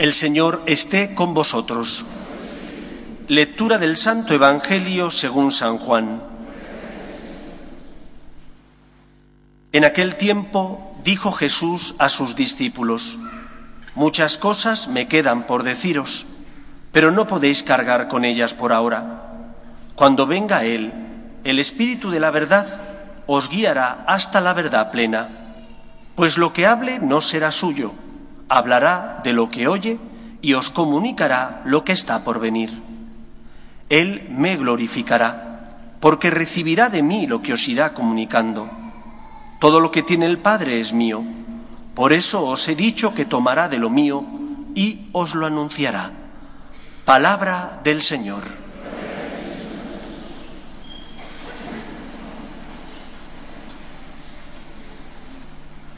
El Señor esté con vosotros. Lectura del Santo Evangelio según San Juan. En aquel tiempo dijo Jesús a sus discípulos, Muchas cosas me quedan por deciros, pero no podéis cargar con ellas por ahora. Cuando venga Él, el Espíritu de la verdad os guiará hasta la verdad plena, pues lo que hable no será suyo hablará de lo que oye y os comunicará lo que está por venir. Él me glorificará, porque recibirá de mí lo que os irá comunicando. Todo lo que tiene el Padre es mío. Por eso os he dicho que tomará de lo mío y os lo anunciará. Palabra del Señor.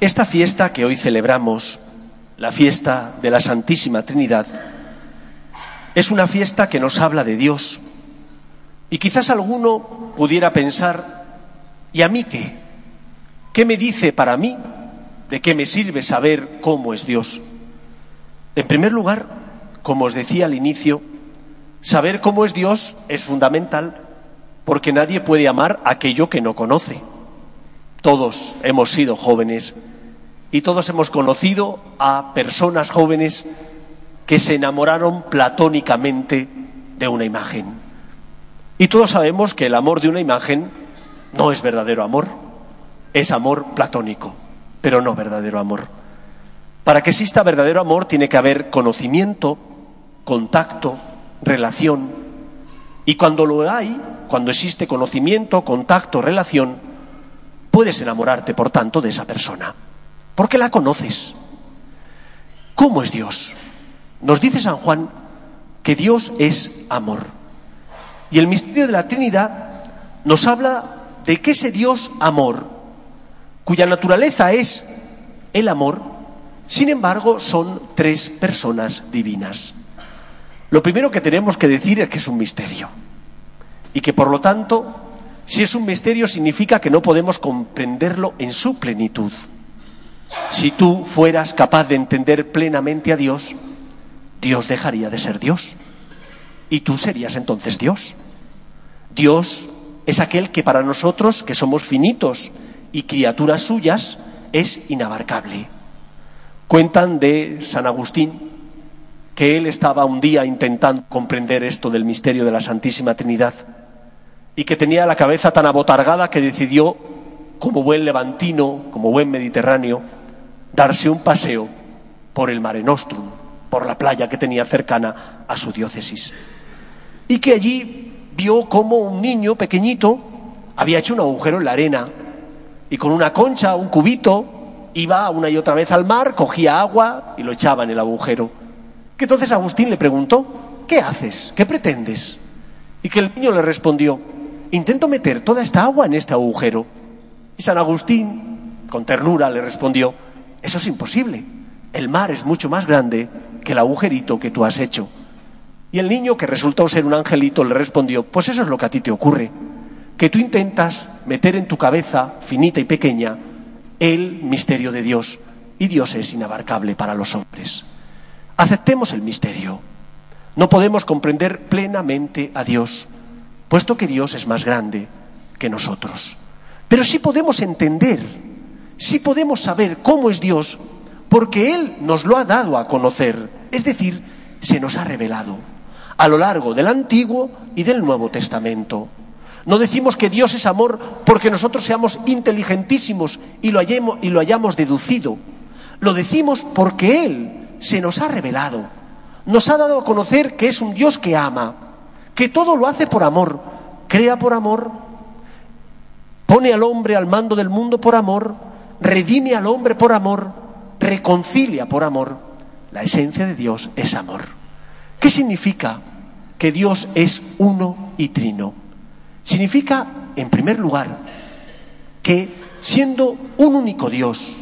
Esta fiesta que hoy celebramos la fiesta de la Santísima Trinidad, es una fiesta que nos habla de Dios. Y quizás alguno pudiera pensar, ¿y a mí qué? ¿Qué me dice para mí? ¿De qué me sirve saber cómo es Dios? En primer lugar, como os decía al inicio, saber cómo es Dios es fundamental porque nadie puede amar aquello que no conoce. Todos hemos sido jóvenes y todos hemos conocido a personas jóvenes que se enamoraron platónicamente de una imagen. Y todos sabemos que el amor de una imagen no es verdadero amor, es amor platónico, pero no verdadero amor. Para que exista verdadero amor tiene que haber conocimiento, contacto, relación. Y cuando lo hay, cuando existe conocimiento, contacto, relación, puedes enamorarte, por tanto, de esa persona porque la conoces. ¿Cómo es Dios? Nos dice San Juan que Dios es amor. Y el misterio de la Trinidad nos habla de que ese Dios amor, cuya naturaleza es el amor, sin embargo son tres personas divinas. Lo primero que tenemos que decir es que es un misterio y que por lo tanto, si es un misterio significa que no podemos comprenderlo en su plenitud. Si tú fueras capaz de entender plenamente a Dios, Dios dejaría de ser Dios. Y tú serías entonces Dios. Dios es aquel que para nosotros, que somos finitos y criaturas suyas, es inabarcable. Cuentan de San Agustín que él estaba un día intentando comprender esto del misterio de la Santísima Trinidad y que tenía la cabeza tan abotargada que decidió, como buen levantino, como buen mediterráneo, darse un paseo por el Mare Nostrum, por la playa que tenía cercana a su diócesis. Y que allí vio como un niño pequeñito había hecho un agujero en la arena y con una concha, un cubito, iba una y otra vez al mar, cogía agua y lo echaba en el agujero. Que entonces Agustín le preguntó, ¿qué haces? ¿Qué pretendes? Y que el niño le respondió, intento meter toda esta agua en este agujero. Y San Agustín, con ternura, le respondió, eso es imposible. El mar es mucho más grande que el agujerito que tú has hecho. Y el niño, que resultó ser un angelito, le respondió, pues eso es lo que a ti te ocurre, que tú intentas meter en tu cabeza, finita y pequeña, el misterio de Dios, y Dios es inabarcable para los hombres. Aceptemos el misterio. No podemos comprender plenamente a Dios, puesto que Dios es más grande que nosotros. Pero sí podemos entender sí podemos saber cómo es Dios porque Él nos lo ha dado a conocer, es decir, se nos ha revelado a lo largo del Antiguo y del Nuevo Testamento. No decimos que Dios es amor porque nosotros seamos inteligentísimos y lo, hayamos, y lo hayamos deducido. Lo decimos porque Él se nos ha revelado. Nos ha dado a conocer que es un Dios que ama, que todo lo hace por amor, crea por amor, pone al hombre al mando del mundo por amor, redime al hombre por amor, reconcilia por amor. La esencia de Dios es amor. ¿Qué significa que Dios es uno y trino? Significa, en primer lugar, que siendo un único Dios,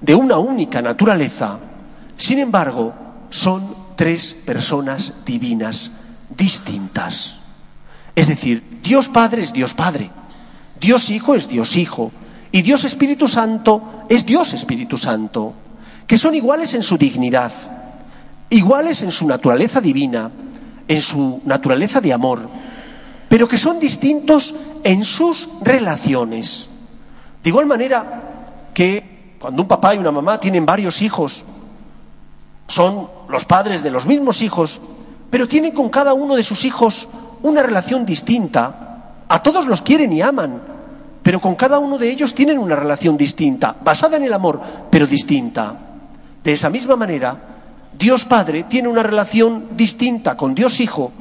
de una única naturaleza, sin embargo, son tres personas divinas distintas. Es decir, Dios Padre es Dios Padre, Dios Hijo es Dios Hijo, y Dios Espíritu Santo es Dios Espíritu Santo, que son iguales en su dignidad. iguales en su naturaleza divina, en su naturaleza de amor, pero que son distintos en sus relaciones. De igual manera que cuando un papá y una mamá tienen varios hijos, son los padres de los mismos hijos, pero tienen con cada uno de sus hijos una relación distinta. A todos los quieren y aman, pero con cada uno de ellos tienen una relación distinta, basada en el amor, pero distinta. De esa misma manera, Dios Padre tiene una relación distinta con Dios Hijo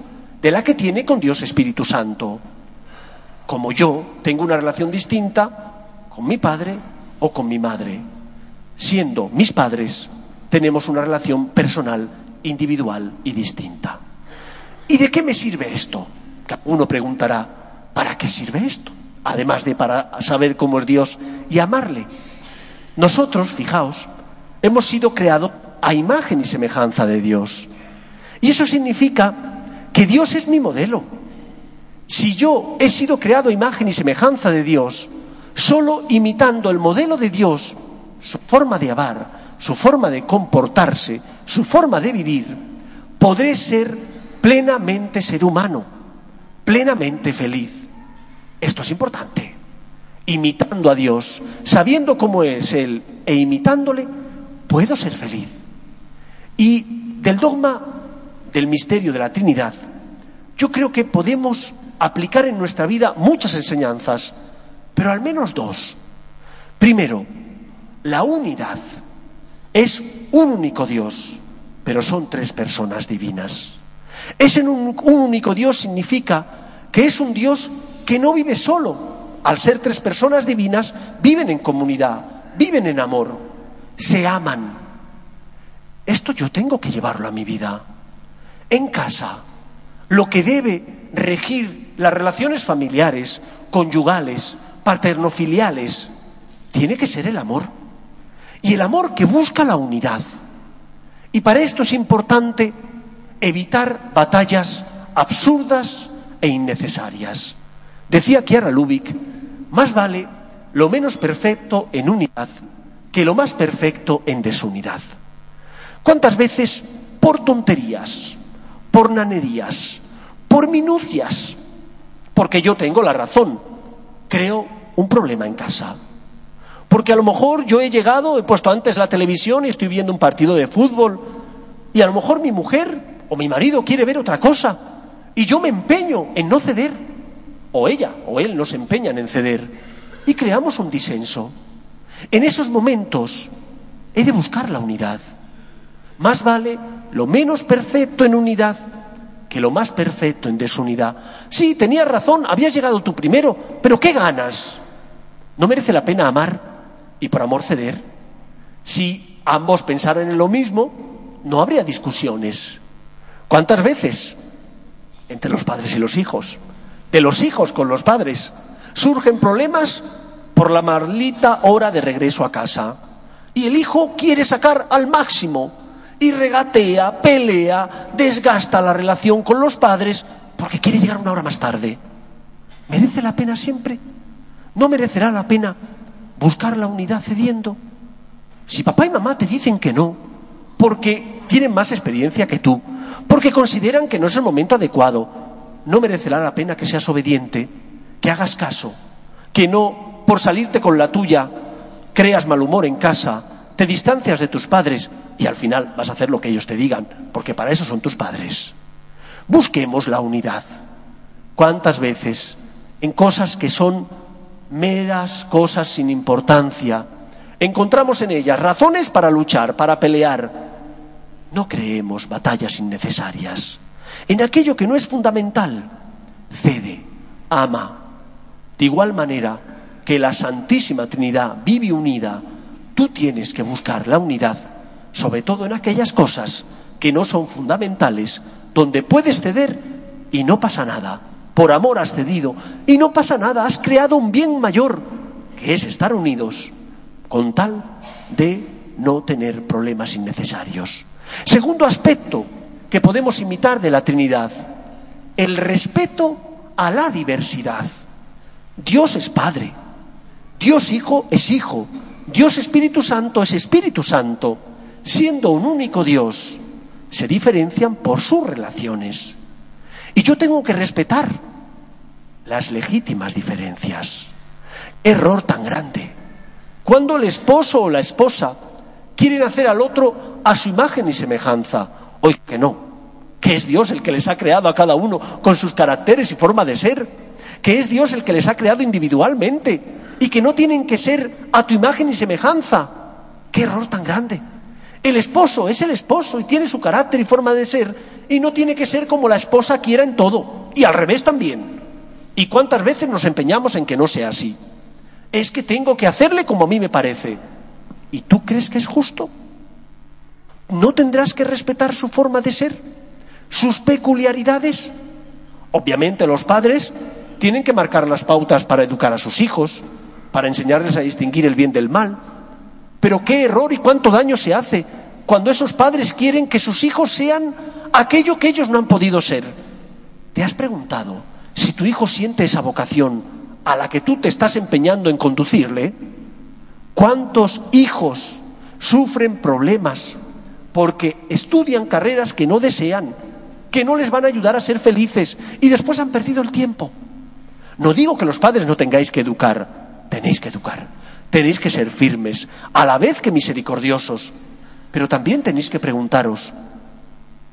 de la que tiene con Dios Espíritu Santo. Como yo tengo una relación distinta con mi padre o con mi madre. Siendo mis padres, tenemos una relación personal, individual y distinta. ¿Y de qué me sirve esto? Uno preguntará, ¿para qué sirve esto? Además de para saber cómo es Dios y amarle. Nosotros, fijaos, hemos sido creados a imagen y semejanza de Dios. Y eso significa que Dios es mi modelo. Si yo he sido creado a imagen y semejanza de Dios, solo imitando el modelo de Dios, su forma de amar, su forma de comportarse, su forma de vivir, podré ser plenamente ser humano, plenamente feliz. Esto es importante. Imitando a Dios, sabiendo cómo es Él e imitándole, puedo ser feliz. Y del dogma del misterio de la Trinidad, yo creo que podemos aplicar en nuestra vida muchas enseñanzas, pero al menos dos. Primero, la unidad. Es un único Dios, pero son tres personas divinas. Es un, un único Dios significa que es un Dios que no vive solo. Al ser tres personas divinas, viven en comunidad, viven en amor, se aman. Esto yo tengo que llevarlo a mi vida. En casa, lo que debe regir las relaciones familiares, conyugales, paternofiliales, tiene que ser el amor. Y el amor que busca la unidad. Y para esto es importante evitar batallas absurdas e innecesarias. Decía Kiara Lubick, más vale lo menos perfecto en unidad que lo más perfecto en desunidad. ¿Cuántas veces por tonterías, por nanerías, por minucias, porque yo tengo la razón, creo un problema en casa? Porque a lo mejor yo he llegado, he puesto antes la televisión y estoy viendo un partido de fútbol, y a lo mejor mi mujer o mi marido quiere ver otra cosa, y yo me empeño en no ceder o ella o él nos empeñan en ceder y creamos un disenso. En esos momentos he de buscar la unidad. Más vale lo menos perfecto en unidad que lo más perfecto en desunidad. Sí, tenías razón, habías llegado tú primero, pero ¿qué ganas? ¿No merece la pena amar y por amor ceder? Si ambos pensaran en lo mismo, no habría discusiones. ¿Cuántas veces? Entre los padres y los hijos de los hijos con los padres. Surgen problemas por la maldita hora de regreso a casa. Y el hijo quiere sacar al máximo y regatea, pelea, desgasta la relación con los padres porque quiere llegar una hora más tarde. ¿Merece la pena siempre? ¿No merecerá la pena buscar la unidad cediendo? Si papá y mamá te dicen que no, porque tienen más experiencia que tú, porque consideran que no es el momento adecuado, no merecerá la pena que seas obediente, que hagas caso, que no por salirte con la tuya creas mal humor en casa, te distancias de tus padres y al final vas a hacer lo que ellos te digan, porque para eso son tus padres. Busquemos la unidad. ¿Cuántas veces en cosas que son meras cosas sin importancia, encontramos en ellas razones para luchar, para pelear? No creemos batallas innecesarias. En aquello que no es fundamental, cede, ama. De igual manera que la Santísima Trinidad vive unida, tú tienes que buscar la unidad, sobre todo en aquellas cosas que no son fundamentales, donde puedes ceder y no pasa nada. Por amor has cedido y no pasa nada, has creado un bien mayor, que es estar unidos, con tal de no tener problemas innecesarios. Segundo aspecto, que podemos imitar de la Trinidad. El respeto a la diversidad. Dios es Padre, Dios Hijo es Hijo, Dios Espíritu Santo es Espíritu Santo, siendo un único Dios, se diferencian por sus relaciones. Y yo tengo que respetar las legítimas diferencias. Error tan grande. Cuando el esposo o la esposa quieren hacer al otro a su imagen y semejanza, hoy que no, que es Dios el que les ha creado a cada uno con sus caracteres y forma de ser, que es Dios el que les ha creado individualmente y que no tienen que ser a tu imagen y semejanza. ¡Qué error tan grande! El esposo es el esposo y tiene su carácter y forma de ser y no tiene que ser como la esposa quiera en todo y al revés también. ¿Y cuántas veces nos empeñamos en que no sea así? Es que tengo que hacerle como a mí me parece. ¿Y tú crees que es justo? ¿No tendrás que respetar su forma de ser? ¿Sus peculiaridades? Obviamente los padres tienen que marcar las pautas para educar a sus hijos, para enseñarles a distinguir el bien del mal. Pero qué error y cuánto daño se hace cuando esos padres quieren que sus hijos sean aquello que ellos no han podido ser. ¿Te has preguntado si tu hijo siente esa vocación a la que tú te estás empeñando en conducirle? ¿Cuántos hijos sufren problemas porque estudian carreras que no desean, que no les van a ayudar a ser felices y después han perdido el tiempo? No digo que los padres no tengáis que educar, tenéis que educar, tenéis que ser firmes, a la vez que misericordiosos, pero también tenéis que preguntaros,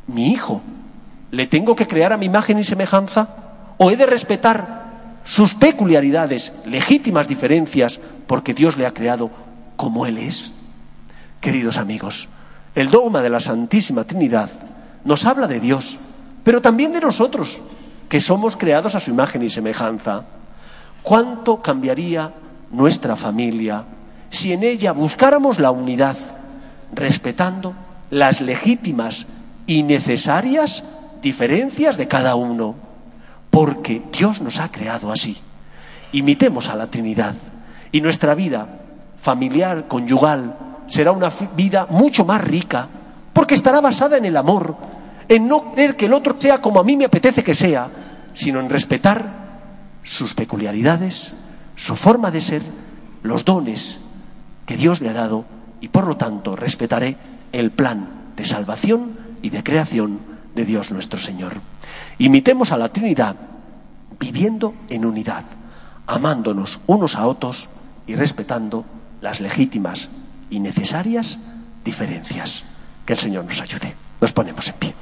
¿mi hijo le tengo que crear a mi imagen y semejanza? ¿O he de respetar sus peculiaridades, legítimas diferencias, porque Dios le ha creado como Él es? Queridos amigos, el dogma de la Santísima Trinidad nos habla de Dios, pero también de nosotros, que somos creados a su imagen y semejanza. ¿Cuánto cambiaría nuestra familia si en ella buscáramos la unidad, respetando las legítimas y necesarias diferencias de cada uno? Porque Dios nos ha creado así. Imitemos a la Trinidad y nuestra vida familiar, conyugal, será una vida mucho más rica, porque estará basada en el amor, en no creer que el otro sea como a mí me apetece que sea, sino en respetar sus peculiaridades, su forma de ser, los dones que Dios le ha dado y por lo tanto respetaré el plan de salvación y de creación de Dios nuestro Señor. Imitemos a la Trinidad viviendo en unidad, amándonos unos a otros y respetando las legítimas y necesarias diferencias. Que el Señor nos ayude. Nos ponemos en pie.